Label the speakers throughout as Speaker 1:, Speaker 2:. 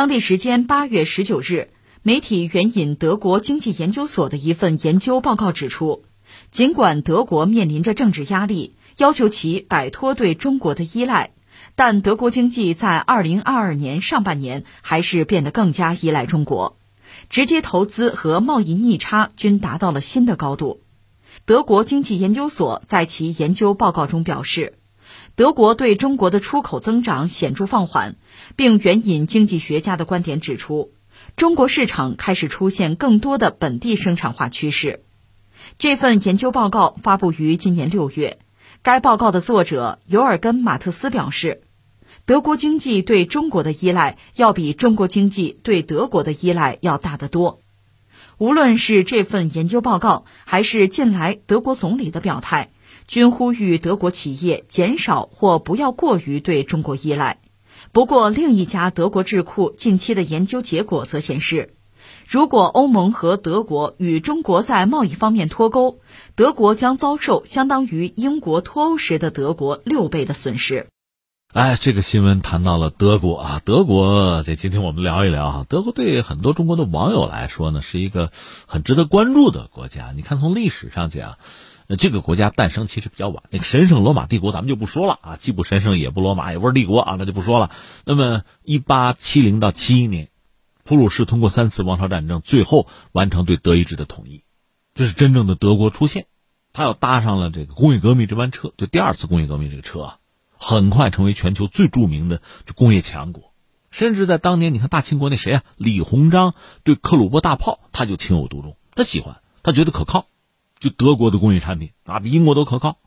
Speaker 1: 当地时间八月十九日，媒体援引德国经济研究所的一份研究报告指出，尽管德国面临着政治压力，要求其摆脱对中国的依赖，但德国经济在二零二二年上半年还是变得更加依赖中国，直接投资和贸易逆差均达到了新的高度。德国经济研究所在其研究报告中表示。德国对中国的出口增长显著放缓，并援引经济学家的观点指出，中国市场开始出现更多的本地生产化趋势。这份研究报告发布于今年六月。该报告的作者尤尔根·马特斯表示，德国经济对中国的依赖要比中国经济对德国的依赖要大得多。无论是这份研究报告，还是近来德国总理的表态。均呼吁德国企业减少或不要过于对中国依赖。不过，另一家德国智库近期的研究结果则显示，如果欧盟和德国与中国在贸易方面脱钩，德国将遭受相当于英国脱欧时的德国六倍的损失。
Speaker 2: 哎，这个新闻谈到了德国啊，德国这今天我们聊一聊啊，德国对很多中国的网友来说呢，是一个很值得关注的国家。你看，从历史上讲。那这个国家诞生其实比较晚，那个神圣罗马帝国咱们就不说了啊，既不神圣也不罗马也不是帝国啊，那就不说了。那么，一八七零到七一年，普鲁士通过三次王朝战争，最后完成对德意志的统一，这是真正的德国出现。他又搭上了这个工业革命这班车，就第二次工业革命这个车啊，很快成为全球最著名的工业强国。甚至在当年，你看大清国那谁啊，李鸿章对克虏伯大炮他就情有独钟，他喜欢，他觉得可靠。就德国的工业产品啊，比英国都可靠。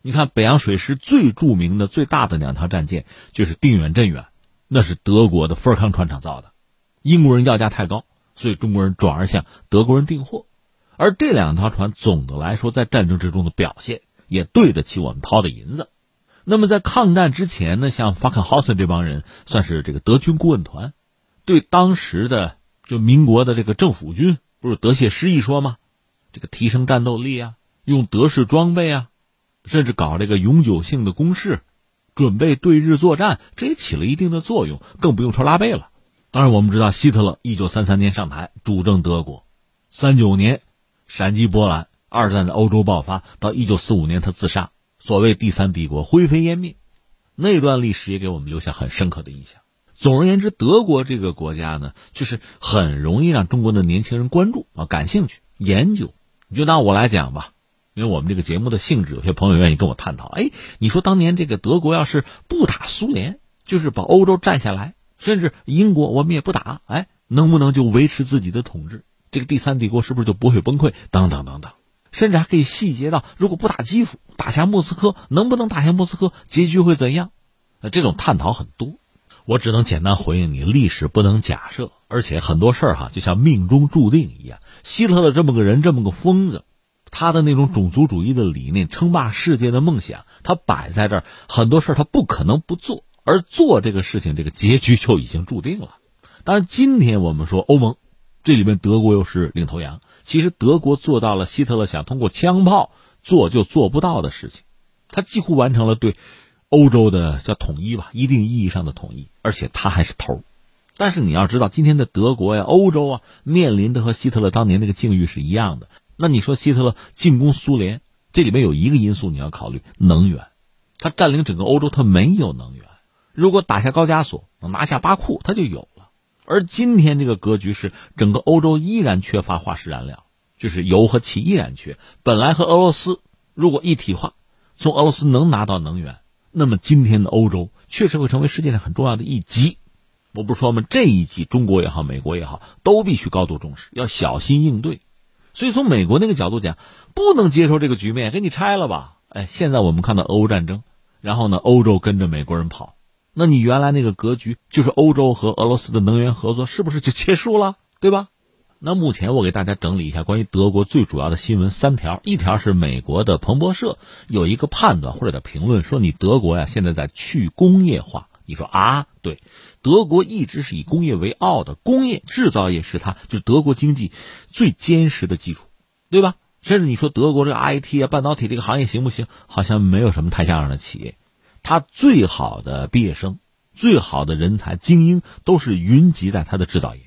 Speaker 2: 你看北洋水师最著名的、最大的两条战舰就是定远、镇远，那是德国的富尔康船厂造的。英国人要价太高，所以中国人转而向德国人订货。而这两条船总的来说，在战争之中的表现也对得起我们掏的银子。那么在抗战之前呢，像法肯豪森这帮人算是这个德军顾问团，对当时的就民国的这个政府军不是德谢师一说吗？这个提升战斗力啊，用德式装备啊，甚至搞这个永久性的攻势，准备对日作战，这也起了一定的作用。更不用说拉贝了。当然，我们知道希特勒一九三三年上台主政德国，三九年闪击波兰，二战在欧洲爆发，到一九四五年他自杀，所谓第三帝国灰飞烟灭。那段历史也给我们留下很深刻的印象。总而言之，德国这个国家呢，就是很容易让中国的年轻人关注啊，感兴趣研究。你就拿我来讲吧，因为我们这个节目的性质，有些朋友愿意跟我探讨。哎，你说当年这个德国要是不打苏联，就是把欧洲占下来，甚至英国我们也不打，哎，能不能就维持自己的统治？这个第三帝国是不是就不会崩溃？等等等等，甚至还可以细节到，如果不打基辅，打下莫斯科，能不能打下莫斯科？结局会怎样？那这种探讨很多，我只能简单回应你：历史不能假设，而且很多事儿哈，就像命中注定一样。希特勒这么个人，这么个疯子，他的那种种族主义的理念、称霸世界的梦想，他摆在这儿，很多事他不可能不做，而做这个事情，这个结局就已经注定了。当然，今天我们说欧盟，这里面德国又是领头羊。其实德国做到了希特勒想通过枪炮做就做不到的事情，他几乎完成了对欧洲的叫统一吧，一定意义上的统一，而且他还是头儿。但是你要知道，今天的德国呀、欧洲啊，面临的和希特勒当年那个境遇是一样的。那你说希特勒进攻苏联，这里面有一个因素你要考虑：能源。他占领整个欧洲，他没有能源。如果打下高加索，拿下巴库，他就有了。而今天这个格局是，整个欧洲依然缺乏化石燃料，就是油和气依然缺。本来和俄罗斯如果一体化，从俄罗斯能拿到能源，那么今天的欧洲确实会成为世界上很重要的一极。我不是说吗？这一季中国也好，美国也好，都必须高度重视，要小心应对。所以从美国那个角度讲，不能接受这个局面，给你拆了吧。哎，现在我们看到俄乌战争，然后呢，欧洲跟着美国人跑，那你原来那个格局，就是欧洲和俄罗斯的能源合作，是不是就结束了？对吧？那目前我给大家整理一下关于德国最主要的新闻三条，一条是美国的彭博社有一个判断或者的评论，说你德国呀现在在去工业化。你说啊，对，德国一直是以工业为傲的，工业制造业是它就德国经济最坚实的基础，对吧？甚至你说德国这个 IT 啊、半导体这个行业行不行？好像没有什么太像样的企业，它最好的毕业生最好的人才、精英都是云集在它的制造业，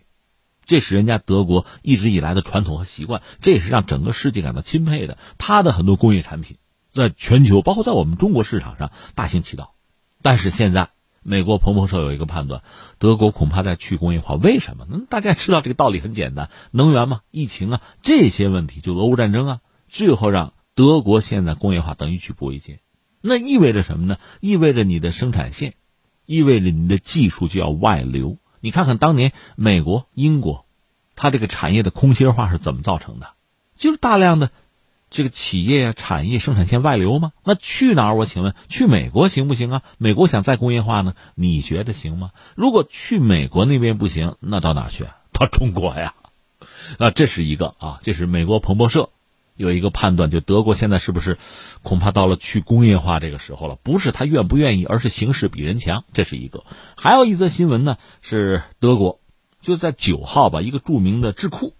Speaker 2: 这是人家德国一直以来的传统和习惯，这也是让整个世界感到钦佩的。它的很多工业产品在全球，包括在我们中国市场上大行其道。但是现在，美国彭博社有一个判断，德国恐怕在去工业化。为什么？那大家知道这个道理很简单，能源嘛，疫情啊，这些问题，就俄乌战争啊，最后让德国现在工业化等于举步维艰。那意味着什么呢？意味着你的生产线。意味着你的技术就要外流。你看看当年美国、英国，它这个产业的空心化是怎么造成的？就是大量的这个企业啊、产业生产线外流吗？那去哪儿？我请问，去美国行不行啊？美国想再工业化呢？你觉得行吗？如果去美国那边不行，那到哪儿去？到中国呀？啊，这是一个啊，这是美国彭博社。有一个判断，就德国现在是不是恐怕到了去工业化这个时候了？不是他愿不愿意，而是形势比人强，这是一个。还有一则新闻呢，是德国就在九号吧，一个著名的智库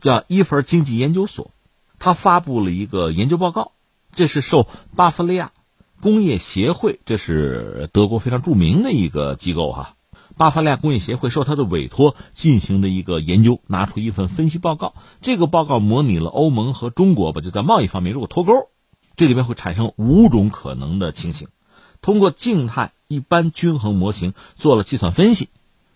Speaker 2: 叫伊弗经济研究所，他发布了一个研究报告，这是受巴伐利亚工业协会，这是德国非常著名的一个机构哈。巴伐利亚工业协会受他的委托进行的一个研究，拿出一份分析报告。这个报告模拟了欧盟和中国吧，就在贸易方面如果脱钩，这里面会产生五种可能的情形。通过静态一般均衡模型做了计算分析，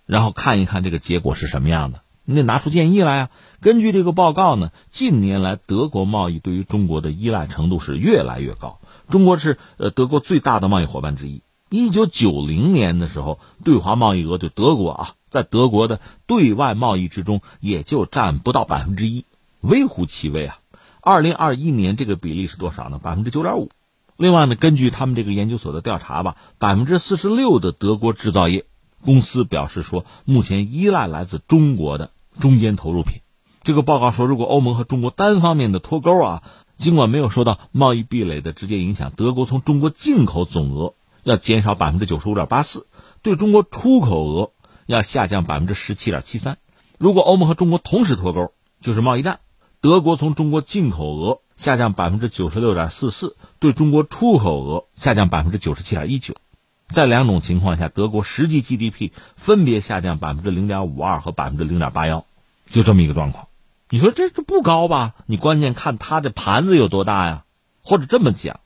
Speaker 2: 然后看一看这个结果是什么样的。你得拿出建议来啊。根据这个报告呢，近年来德国贸易对于中国的依赖程度是越来越高。中国是呃德国最大的贸易伙伴之一。一九九零年的时候，对华贸易额对德国啊，在德国的对外贸易之中也就占不到百分之一，微乎其微啊。二零二一年这个比例是多少呢？百分之九点五。另外呢，根据他们这个研究所的调查吧，百分之四十六的德国制造业公司表示说，目前依赖来自中国的中间投入品。这个报告说，如果欧盟和中国单方面的脱钩啊，尽管没有受到贸易壁垒的直接影响，德国从中国进口总额。要减少百分之九十五点八四，对中国出口额要下降百分之十七点七三。如果欧盟和中国同时脱钩，就是贸易战。德国从中国进口额下降百分之九十六点四四，对中国出口额下降百分之九十七点一九。在两种情况下，德国实际 GDP 分别下降百分之零点五二和百分之零点八幺，就这么一个状况。你说这这不高吧？你关键看它的盘子有多大呀？或者这么讲，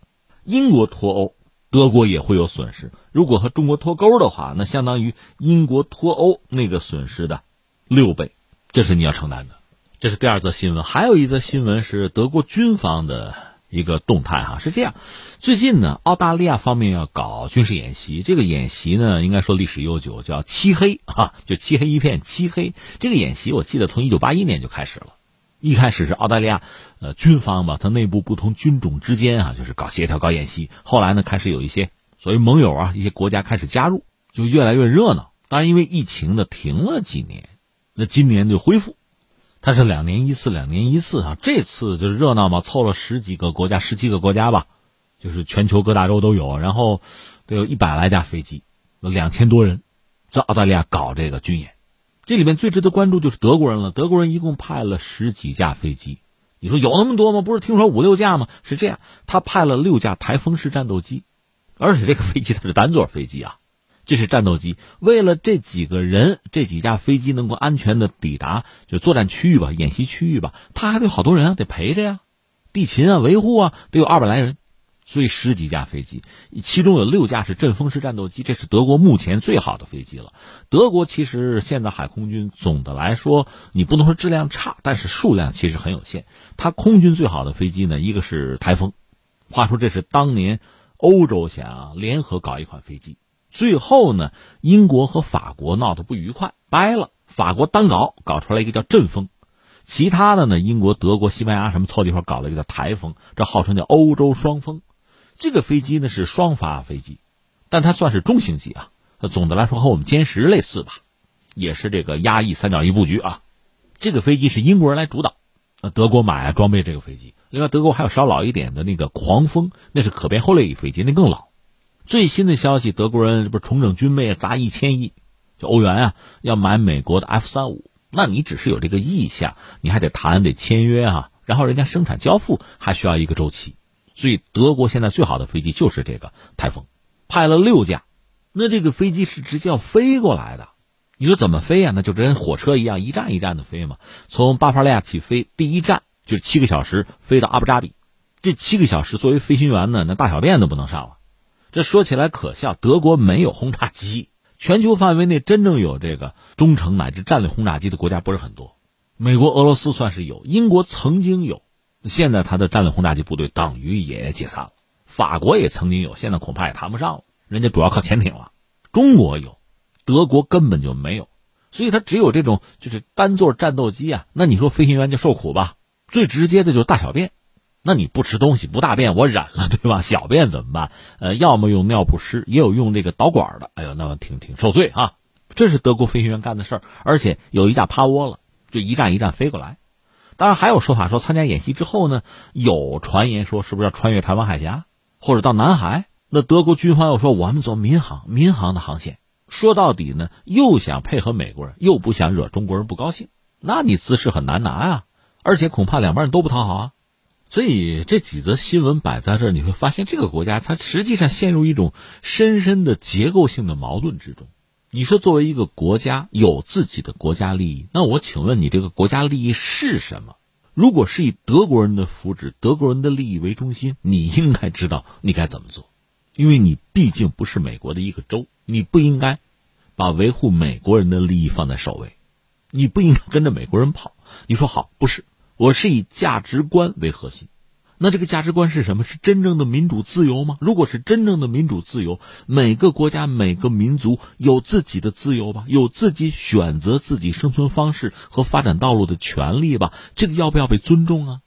Speaker 2: 英国脱欧。德国也会有损失。如果和中国脱钩的话，那相当于英国脱欧那个损失的六倍，这是你要承担的。这是第二则新闻。还有一则新闻是德国军方的一个动态哈，是这样：最近呢，澳大利亚方面要搞军事演习，这个演习呢，应该说历史悠久，叫“漆黑”啊，就漆黑一片，漆黑。这个演习我记得从一九八一年就开始了。一开始是澳大利亚，呃，军方吧，它内部不同军种之间啊，就是搞协调、搞演习。后来呢，开始有一些所谓盟友啊，一些国家开始加入，就越来越热闹。当然，因为疫情呢，停了几年，那今年就恢复。它是两年一次，两年一次啊。这次就是热闹嘛，凑了十几个国家，十七个国家吧，就是全球各大洲都有，然后得有一百来架飞机，有两千多人，在澳大利亚搞这个军演。这里面最值得关注就是德国人了。德国人一共派了十几架飞机，你说有那么多吗？不是听说五六架吗？是这样，他派了六架台风式战斗机，而且这个飞机它是单座飞机啊，这是战斗机。为了这几个人，这几架飞机能够安全的抵达就作战区域吧、演习区域吧，他还得好多人啊，得陪着呀，地勤啊、维护啊，得有二百来人。所以十几架飞机，其中有六架是阵风式战斗机，这是德国目前最好的飞机了。德国其实现在海空军总的来说，你不能说质量差，但是数量其实很有限。它空军最好的飞机呢，一个是台风。话说这是当年欧洲想联合搞一款飞机，最后呢，英国和法国闹得不愉快，掰了。法国单搞，搞出来一个叫阵风。其他的呢，英国、德国、西班牙什么凑一块搞了一个叫台风，这号称叫欧洲双风。这个飞机呢是双发飞机，但它算是中型机啊。总的来说和我们歼十类似吧，也是这个压抑三角翼布局啊。这个飞机是英国人来主导，呃德国买装备这个飞机。另外，德国还有稍老一点的那个狂风，那是可变后掠翼飞机，那更老。最新的消息，德国人不是重整军备，砸一千亿，就欧元啊，要买美国的 F 三五。那你只是有这个意向，你还得谈，得签约啊，然后人家生产交付还需要一个周期。所以德国现在最好的飞机就是这个台风，派了六架，那这个飞机是直接要飞过来的。你说怎么飞呀？那就跟火车一样，一站一站的飞嘛。从巴伐利亚起飞，第一站就是七个小时飞到阿布扎比。这七个小时作为飞行员呢，那大小便都不能上了。这说起来可笑，德国没有轰炸机，全球范围内真正有这个中程乃至战略轰炸机的国家不是很多。美国、俄罗斯算是有，英国曾经有，现在他的战略轰炸机部队等于也解散了。法国也曾经有，现在恐怕也谈不上了，人家主要靠潜艇了。中国有。德国根本就没有，所以它只有这种就是单座战斗机啊。那你说飞行员就受苦吧？最直接的就是大小便，那你不吃东西不大便我忍了，对吧？小便怎么办？呃，要么用尿不湿，也有用这个导管的。哎呦，那挺挺受罪啊！这是德国飞行员干的事儿，而且有一架趴窝了，就一站一站飞过来。当然还有说法说，参加演习之后呢，有传言说是不是要穿越台湾海峡或者到南海？那德国军方又说我们走民航，民航的航线。说到底呢，又想配合美国人，又不想惹中国人不高兴，那你姿势很难拿呀。而且恐怕两边人都不讨好啊。所以这几则新闻摆在这儿，你会发现这个国家它实际上陷入一种深深的结构性的矛盾之中。你说作为一个国家有自己的国家利益，那我请问你这个国家利益是什么？如果是以德国人的福祉、德国人的利益为中心，你应该知道你该怎么做，因为你毕竟不是美国的一个州。你不应该把维护美国人的利益放在首位，你不应该跟着美国人跑。你说好不是？我是以价值观为核心。那这个价值观是什么？是真正的民主自由吗？如果是真正的民主自由，每个国家每个民族有自己的自由吧，有自己选择自己生存方式和发展道路的权利吧。这个要不要被尊重啊？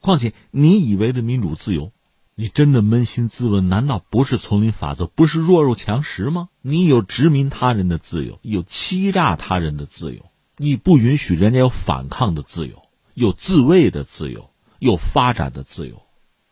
Speaker 2: 况且你以为的民主自由？你真的扪心自问，难道不是丛林法则，不是弱肉强食吗？你有殖民他人的自由，有欺诈他人的自由，你不允许人家有反抗的自由，有自卫的自由，有发展的自由。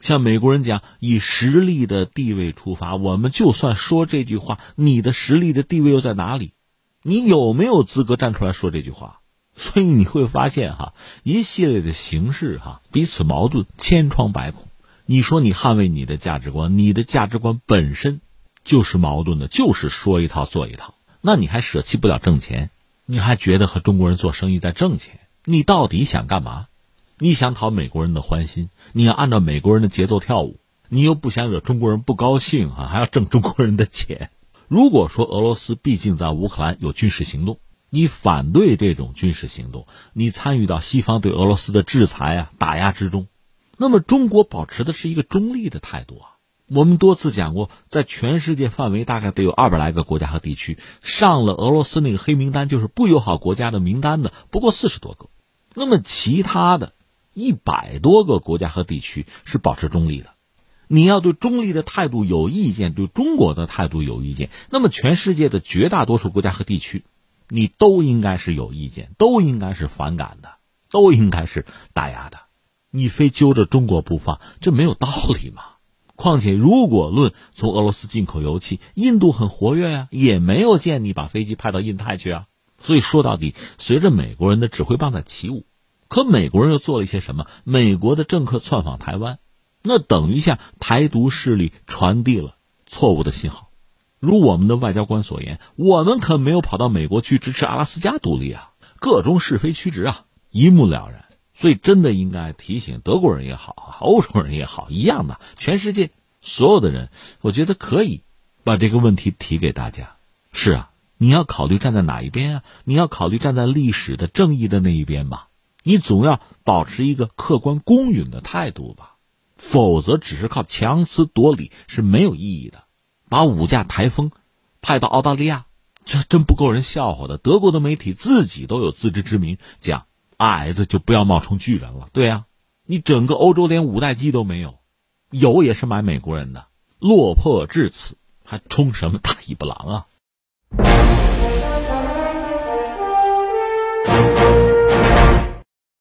Speaker 2: 像美国人讲，以实力的地位出发，我们就算说这句话，你的实力的地位又在哪里？你有没有资格站出来说这句话？所以你会发现，哈，一系列的形式，哈，彼此矛盾，千疮百孔。你说你捍卫你的价值观，你的价值观本身就是矛盾的，就是说一套做一套。那你还舍弃不了挣钱，你还觉得和中国人做生意在挣钱？你到底想干嘛？你想讨美国人的欢心，你要按照美国人的节奏跳舞，你又不想惹中国人不高兴啊，还要挣中国人的钱。如果说俄罗斯毕竟在乌克兰有军事行动，你反对这种军事行动，你参与到西方对俄罗斯的制裁啊、打压之中。那么，中国保持的是一个中立的态度啊。我们多次讲过，在全世界范围大概得有二百来个国家和地区上了俄罗斯那个黑名单，就是不友好国家的名单的，不过四十多个。那么，其他的一百多个国家和地区是保持中立的。你要对中立的态度有意见，对中国的态度有意见，那么全世界的绝大多数国家和地区，你都应该是有意见，都应该是反感的，都应该是打压的。你非揪着中国不放，这没有道理嘛？况且，如果论从俄罗斯进口油气，印度很活跃呀，也没有见你把飞机派到印太去啊。所以说到底，随着美国人的指挥棒在起舞，可美国人又做了一些什么？美国的政客窜访台湾，那等于向台独势力传递了错误的信号。如我们的外交官所言，我们可没有跑到美国去支持阿拉斯加独立啊，各种是非曲直啊，一目了然。所以，真的应该提醒德国人也好，欧洲人也好，一样的，全世界所有的人，我觉得可以把这个问题提给大家。是啊，你要考虑站在哪一边啊？你要考虑站在历史的正义的那一边吧。你总要保持一个客观公允的态度吧，否则只是靠强词夺理是没有意义的。把五架台风派到澳大利亚，这真不够人笑话的。德国的媒体自己都有自知之明，讲。矮子就不要冒充巨人了，对呀，你整个欧洲连五代机都没有，有也是买美国人的，落魄至此，还充什么大尾巴狼啊？